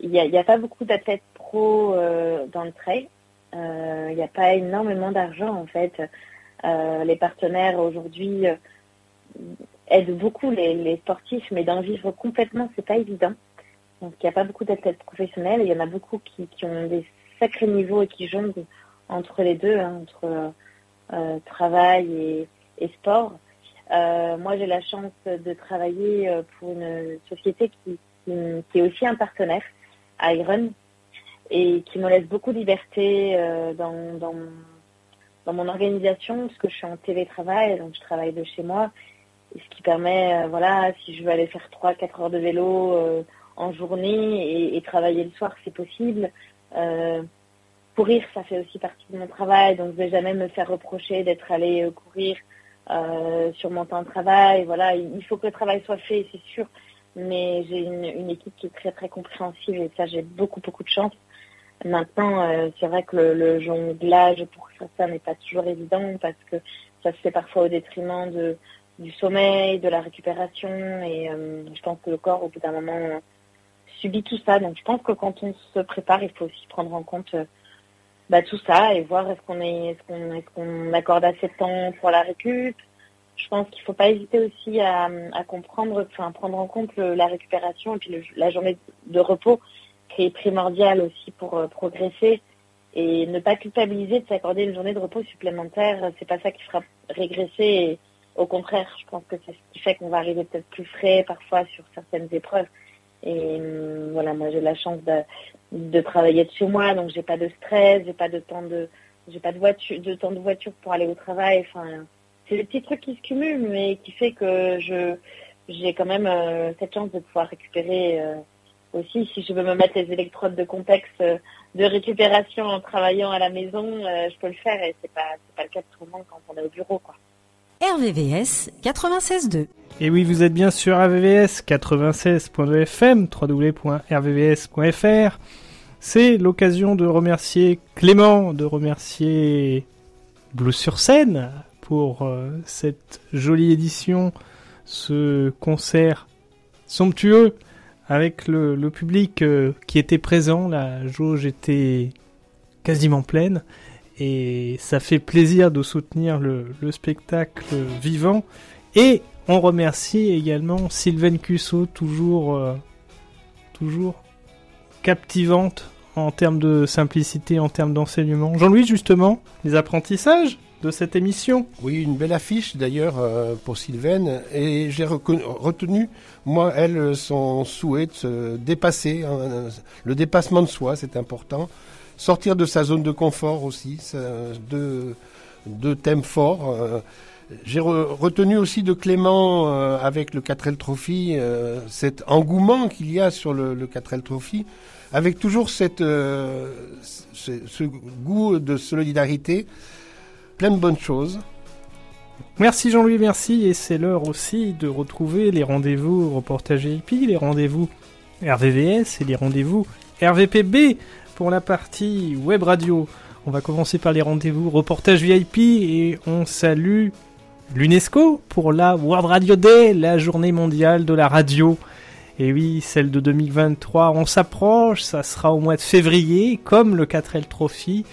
il y a, il y a pas beaucoup d'athlètes pro euh, dans le trail. Euh, Il n'y a pas énormément d'argent en fait. Euh, les partenaires aujourd'hui euh, aident beaucoup les, sportifs, mais d'en vivre complètement, c'est pas évident. Donc il n'y a pas beaucoup d'athlètes professionnels. Il y en a beaucoup qui, ont des sacrés niveaux et qui jonglent entre les deux, hein, entre euh, travail et, sport. Euh, moi, j'ai la chance de travailler euh, pour une société qui, qui, qui est aussi un partenaire, Iron, et qui me laisse beaucoup de liberté euh, dans, mon organisation, parce que je suis en télétravail, donc je travaille de chez moi, ce qui permet, euh, voilà, si je veux aller faire 3-4 heures de vélo euh, en journée et, travailler le soir, c'est possible. Courir, ça fait aussi partie de mon travail, donc je vais jamais me faire reprocher d'être allé courir sur mon temps de travail. Voilà, il il faut que le travail soit fait, c'est sûr. Mais j'ai une, une équipe qui est très très compréhensive et ça j'ai beaucoup beaucoup de chance. Maintenant, euh, c'est vrai que le, jonglage pour certains n'est pas toujours évident parce que ça se fait parfois au détriment du sommeil, de la récupération et euh, je pense que le corps au bout d'un moment euh, subit tout ça. Donc je pense que quand on se prépare, il faut aussi prendre en compte bah, tout ça et voir est-ce qu'on est, est-ce qu'on, accorde assez de temps pour la récup. Je pense qu'il faut pas hésiter aussi à, comprendre, prendre en compte la récupération et puis la journée de repos qui est primordiale aussi pour euh, progresser et ne pas culpabiliser de s'accorder une journée de repos supplémentaire. C'est pas ça qui fera régresser. Et au contraire, je pense que c'est ce qui fait qu'on va arriver peut-être plus frais parfois sur certaines épreuves. Et hum, voilà, moi j'ai la chance de, de travailler de chez moi, donc j'ai pas de stress, j'ai pas de temps de, j'ai pas de voiture, de temps de voiture pour aller au travail. Enfin, c'est des petits trucs qui se cumulent, mais qui fait que je, j'ai quand même euh, cette chance de pouvoir récupérer euh, aussi. Si je veux me mettre les électrodes de contexte euh, de récupération en travaillant à la maison, euh, je peux le faire et c'est pas, c'est pas le cas de tout le monde quand on est au bureau, quoi. RVVS 96.2. Et oui, vous êtes bien sur RVVS 96.2 FM, www.rvvs.fr. C'est l'occasion de remercier Clément, de remercier Bleu sur scène pour euh, cette jolie édition, ce concert somptueux avec le, public euh, qui était présent. La jauge était quasiment pleine et ça fait plaisir de soutenir le, le spectacle vivant. Et on remercie également Sylvaine Cusso, euh, toujours captivante en termes de simplicité, en termes d'enseignement. Jean-Louis, justement, les apprentissages? Cette émission. Oui, une belle affiche d'ailleurs euh, pour Sylvaine. Et j'ai retenu, moi, elle, son souhait de se dépasser. hein, le dépassement de soi, c'est important. Sortir de sa zone de confort aussi. deux, deux thèmes forts. euh. J'ai re- retenu aussi de Clément euh, avec le 4L Trophy euh, cet engouement qu'il y a sur le, le 4L Trophy, avec toujours cette, euh, ce, ce goût de solidarité, plein de bonnes choses. Merci Jean-Louis, merci. Et c'est l'heure aussi de retrouver les rendez-vous reportage VIP, les rendez-vous RVVS et les rendez-vous RVPB pour la partie web radio. On va commencer par les rendez-vous reportage VIP et on salue l'UNESCO pour la World Radio Day, la journée mondiale de la radio. Et oui, celle de 2023, on s'approche, ça sera au mois de février, comme le 4L Trophy.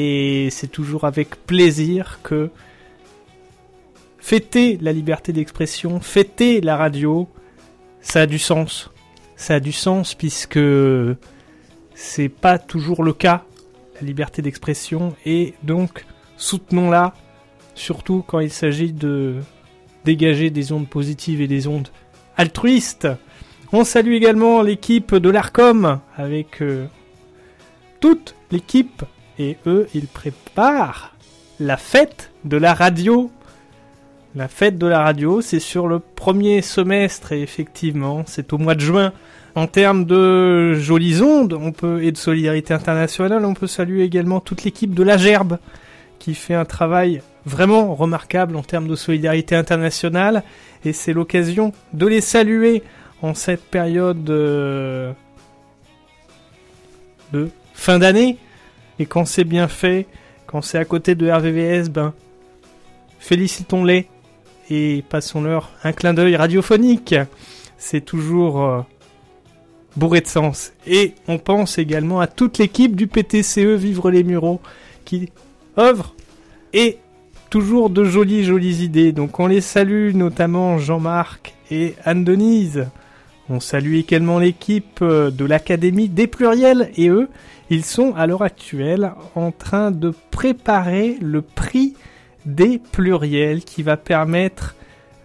Et c'est toujours avec plaisir que fêter la liberté d'expression, fêter la radio, ça a du sens. Ça a du sens puisque c'est pas toujours le cas. la liberté d'expression et donc soutenons-la, surtout quand il s'agit de dégager des ondes positives et des ondes altruistes. On salue également l'équipe de l'ARCOM avec euh, toute l'équipe et eux, ils préparent la fête de la radio. La fête de la radio, c'est sur le premier semestre et effectivement, c'est au mois de juin. En termes de jolies ondes on peut, et de solidarité internationale, on peut saluer également toute l'équipe de la Gerbe qui fait un travail vraiment remarquable en termes de solidarité internationale et c'est l'occasion de les saluer en cette période euh, de fin d'année et quand c'est bien fait, quand c'est à côté de RVVS, ben félicitons-les et passons-leur un clin d'œil radiophonique. C'est toujours euh, bourré de sens. Et on pense également à toute l'équipe du PTCE Vivre les Mureaux qui œuvre et toujours de jolies jolies idées. Donc on les salue notamment Jean-Marc et Anne-Denise. On salue également l'équipe euh, de l'Académie des Pluriels et eux, ils sont à l'heure actuelle en train de préparer le prix des pluriels qui va permettre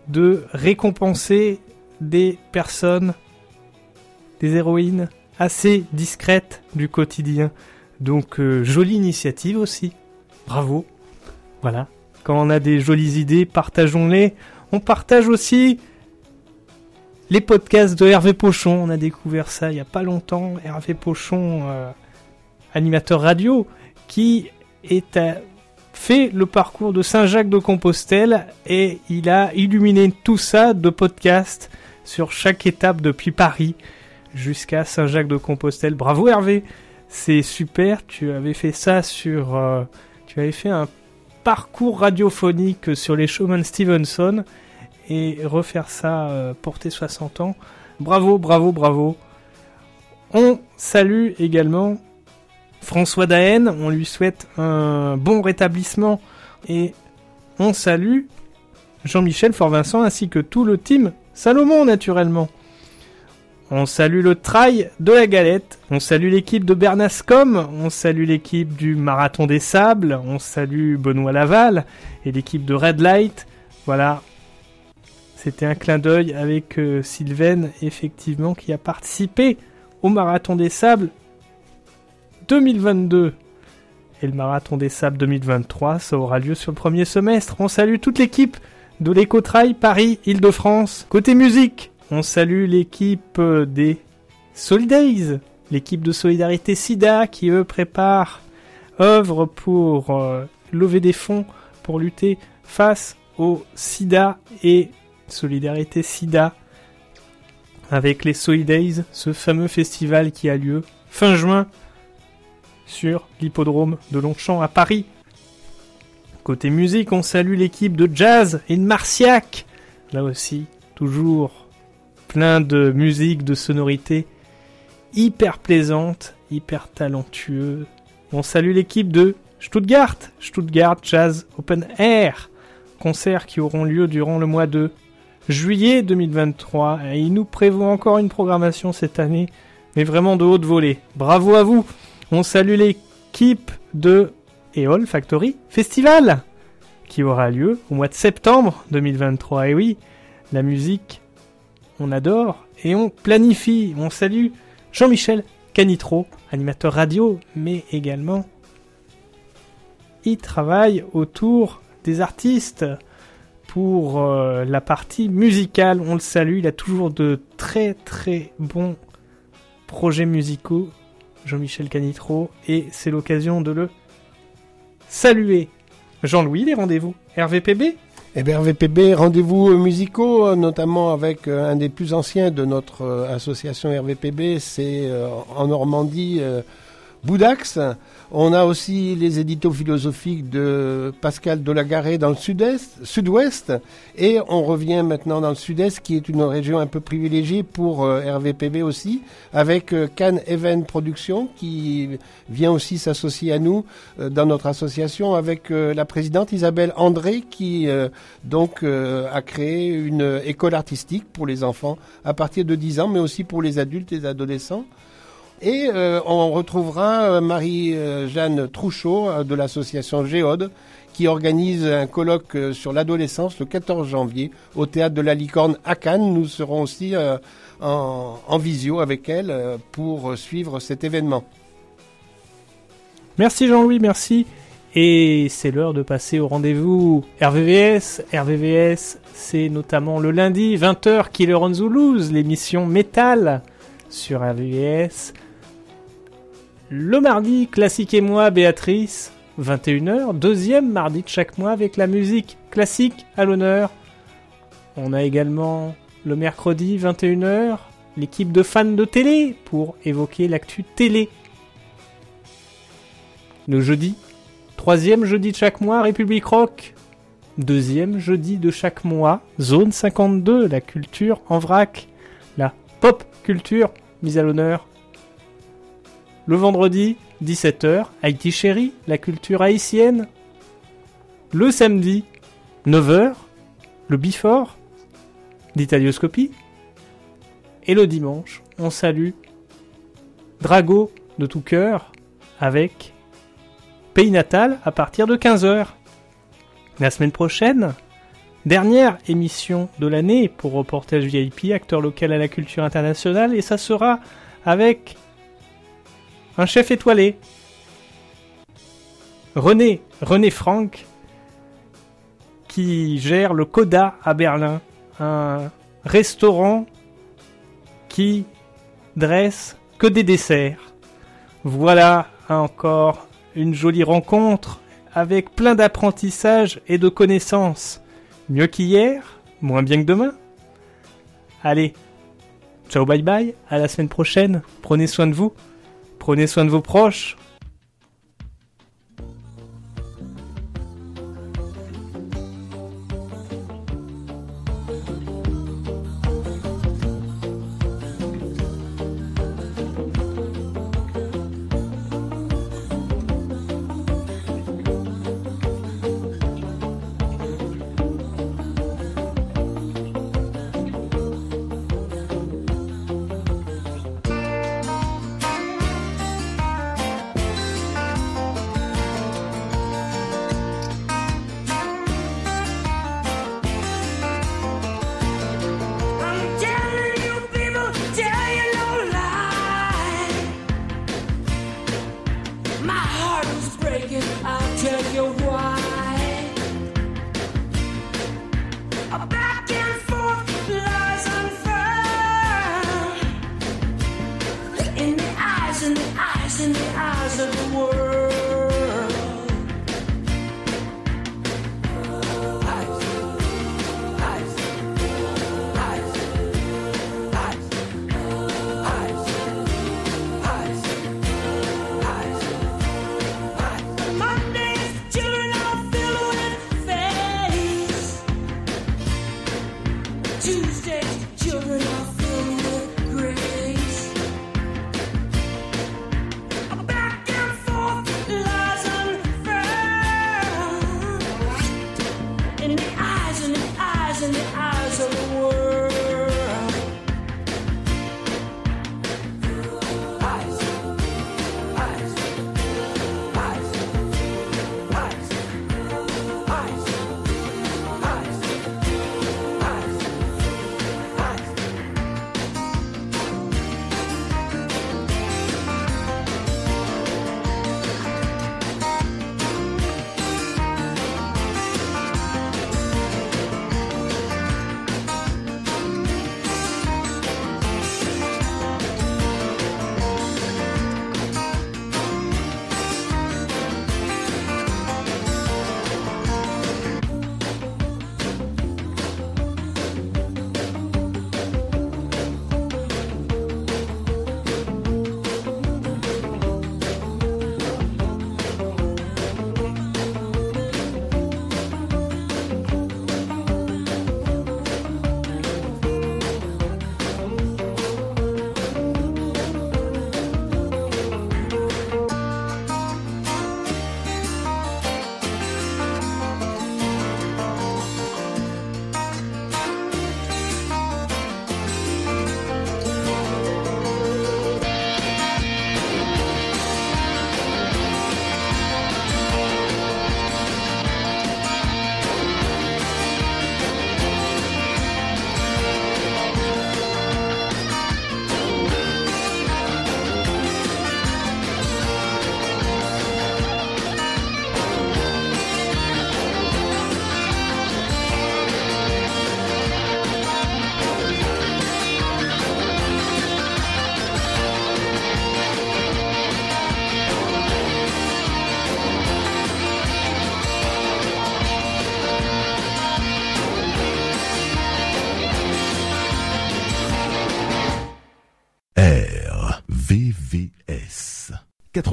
de récompenser des personnes, des héroïnes assez discrètes du quotidien. Donc euh, jolie initiative aussi. Bravo. Voilà. Quand on a des jolies idées, partageons-les. On partage aussi les podcasts de Hervé Pochon. On a découvert ça il n'y a pas longtemps. Hervé Pochon, euh, animateur radio, qui est fait le parcours de Saint-Jacques de Compostelle et il a illuminé tout ça de podcasts sur chaque étape depuis Paris jusqu'à Saint-Jacques de Compostelle. Bravo Hervé, c'est super. Tu avais fait ça sur, euh, tu avais fait un parcours radiophonique sur les showman Stevenson et refaire ça euh, pour tes 60 ans. Bravo, bravo, bravo. On salue également François Daen, on lui souhaite un bon rétablissement et on salue Jean-Michel Fort-Vincent ainsi que tout le team Salomon naturellement. On salue le trail de la galette, on salue l'équipe de Bernascom, on salue l'équipe du Marathon des Sables, on salue Benoît Laval et l'équipe de Red Light. Voilà, c'était un clin d'œil avec euh, Sylvain, effectivement, qui a participé au Marathon des Sables 2022. Et le Marathon des Sables 2023, ça aura lieu sur le premier semestre. On salue toute l'équipe de l'Ecotrail Paris-Île-de-France. Côté musique, on salue l'équipe des Solidays, l'équipe de Solidarité SIDA qui eux préparent, œuvre pour euh, lever des fonds pour lutter face au SIDA et Solidarité SIDA avec les Solidays, ce fameux festival qui a lieu fin juin sur l'hippodrome de Longchamp à Paris. Côté musique, on salue l'équipe de jazz et de Marciac. Là aussi, toujours plein de musique, de sonorités hyper plaisantes, hyper talentueux. On salue l'équipe de Stuttgart, Stuttgart Jazz Open Air, concerts qui auront lieu durant le mois de juillet 2023. Et il nous prévoit encore une programmation cette année, mais vraiment de haute volée. Bravo à vous! On salue l'équipe de EOL Factory Festival qui aura lieu au mois de septembre 2023. Et oui, la musique, on adore et on planifie. On salue Jean-Michel Canitro, animateur radio, mais également il travaille autour des artistes pour euh, la partie musicale. On le salue, il a toujours de très très bons projets musicaux Jean-Michel Canitro, et c'est l'occasion de le saluer. Jean-Louis, les rendez-vous RVPB eh bien, RVPB, rendez-vous musicaux, euh, notamment avec euh, un des plus anciens de notre euh, association RVPB, c'est en Normandie, Boudax. On a aussi les éditos philosophiques de Pascal Delagaré dans le sud-est, sud-ouest, et on revient maintenant dans le sud-est, qui est une région un peu privilégiée pour euh, RVPB aussi, avec euh, Cannes Event Production, qui vient aussi s'associer à nous euh, dans notre association, avec la présidente Isabelle André, qui donc a créé une école artistique pour les enfants à partir de 10 ans, mais aussi pour les adultes et les adolescents. Et euh, on retrouvera euh, Marie-Jeanne Trouchot euh, de l'association Géode qui organise un colloque sur l'adolescence le 14 janvier au théâtre de la Licorne à Cannes. Nous serons aussi en, visio avec elle pour suivre cet événement. Merci Jean-Louis, merci. Et c'est l'heure de passer au rendez-vous RVVS. RVVS, c'est notamment le lundi 20h Killer on Toulouse, l'émission métal sur RVVS. Le mardi, Classique et moi, Béatrice, 21h, deuxième mardi de chaque mois avec la musique classique à l'honneur. On a également le mercredi 21h, l'équipe de fans de télé pour évoquer l'actu télé. Le jeudi, troisième jeudi de chaque mois, République Rock. Deuxième jeudi de chaque mois, Zone 52, la culture en vrac. La pop culture mise à l'honneur. Le vendredi, 17h, Haïti Chéri, la culture haïtienne. Le samedi, 9h, le Before, d'Italioscopie. Et le dimanche, on salue Drago de tout cœur avec Pays Natal à partir de 15h. La semaine prochaine, dernière émission de l'année pour Reportage VIP, acteur local à la culture internationale, et ça sera avec un chef étoilé. René, René Franck, qui gère le Coda à Berlin, un restaurant qui dresse que des desserts. Voilà encore une jolie rencontre avec plein d'apprentissage et de connaissances. Mieux qu'hier, moins bien que demain. Allez, ciao bye bye, à la semaine prochaine, prenez soin de vous, prenez soin de vos proches.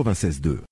96.2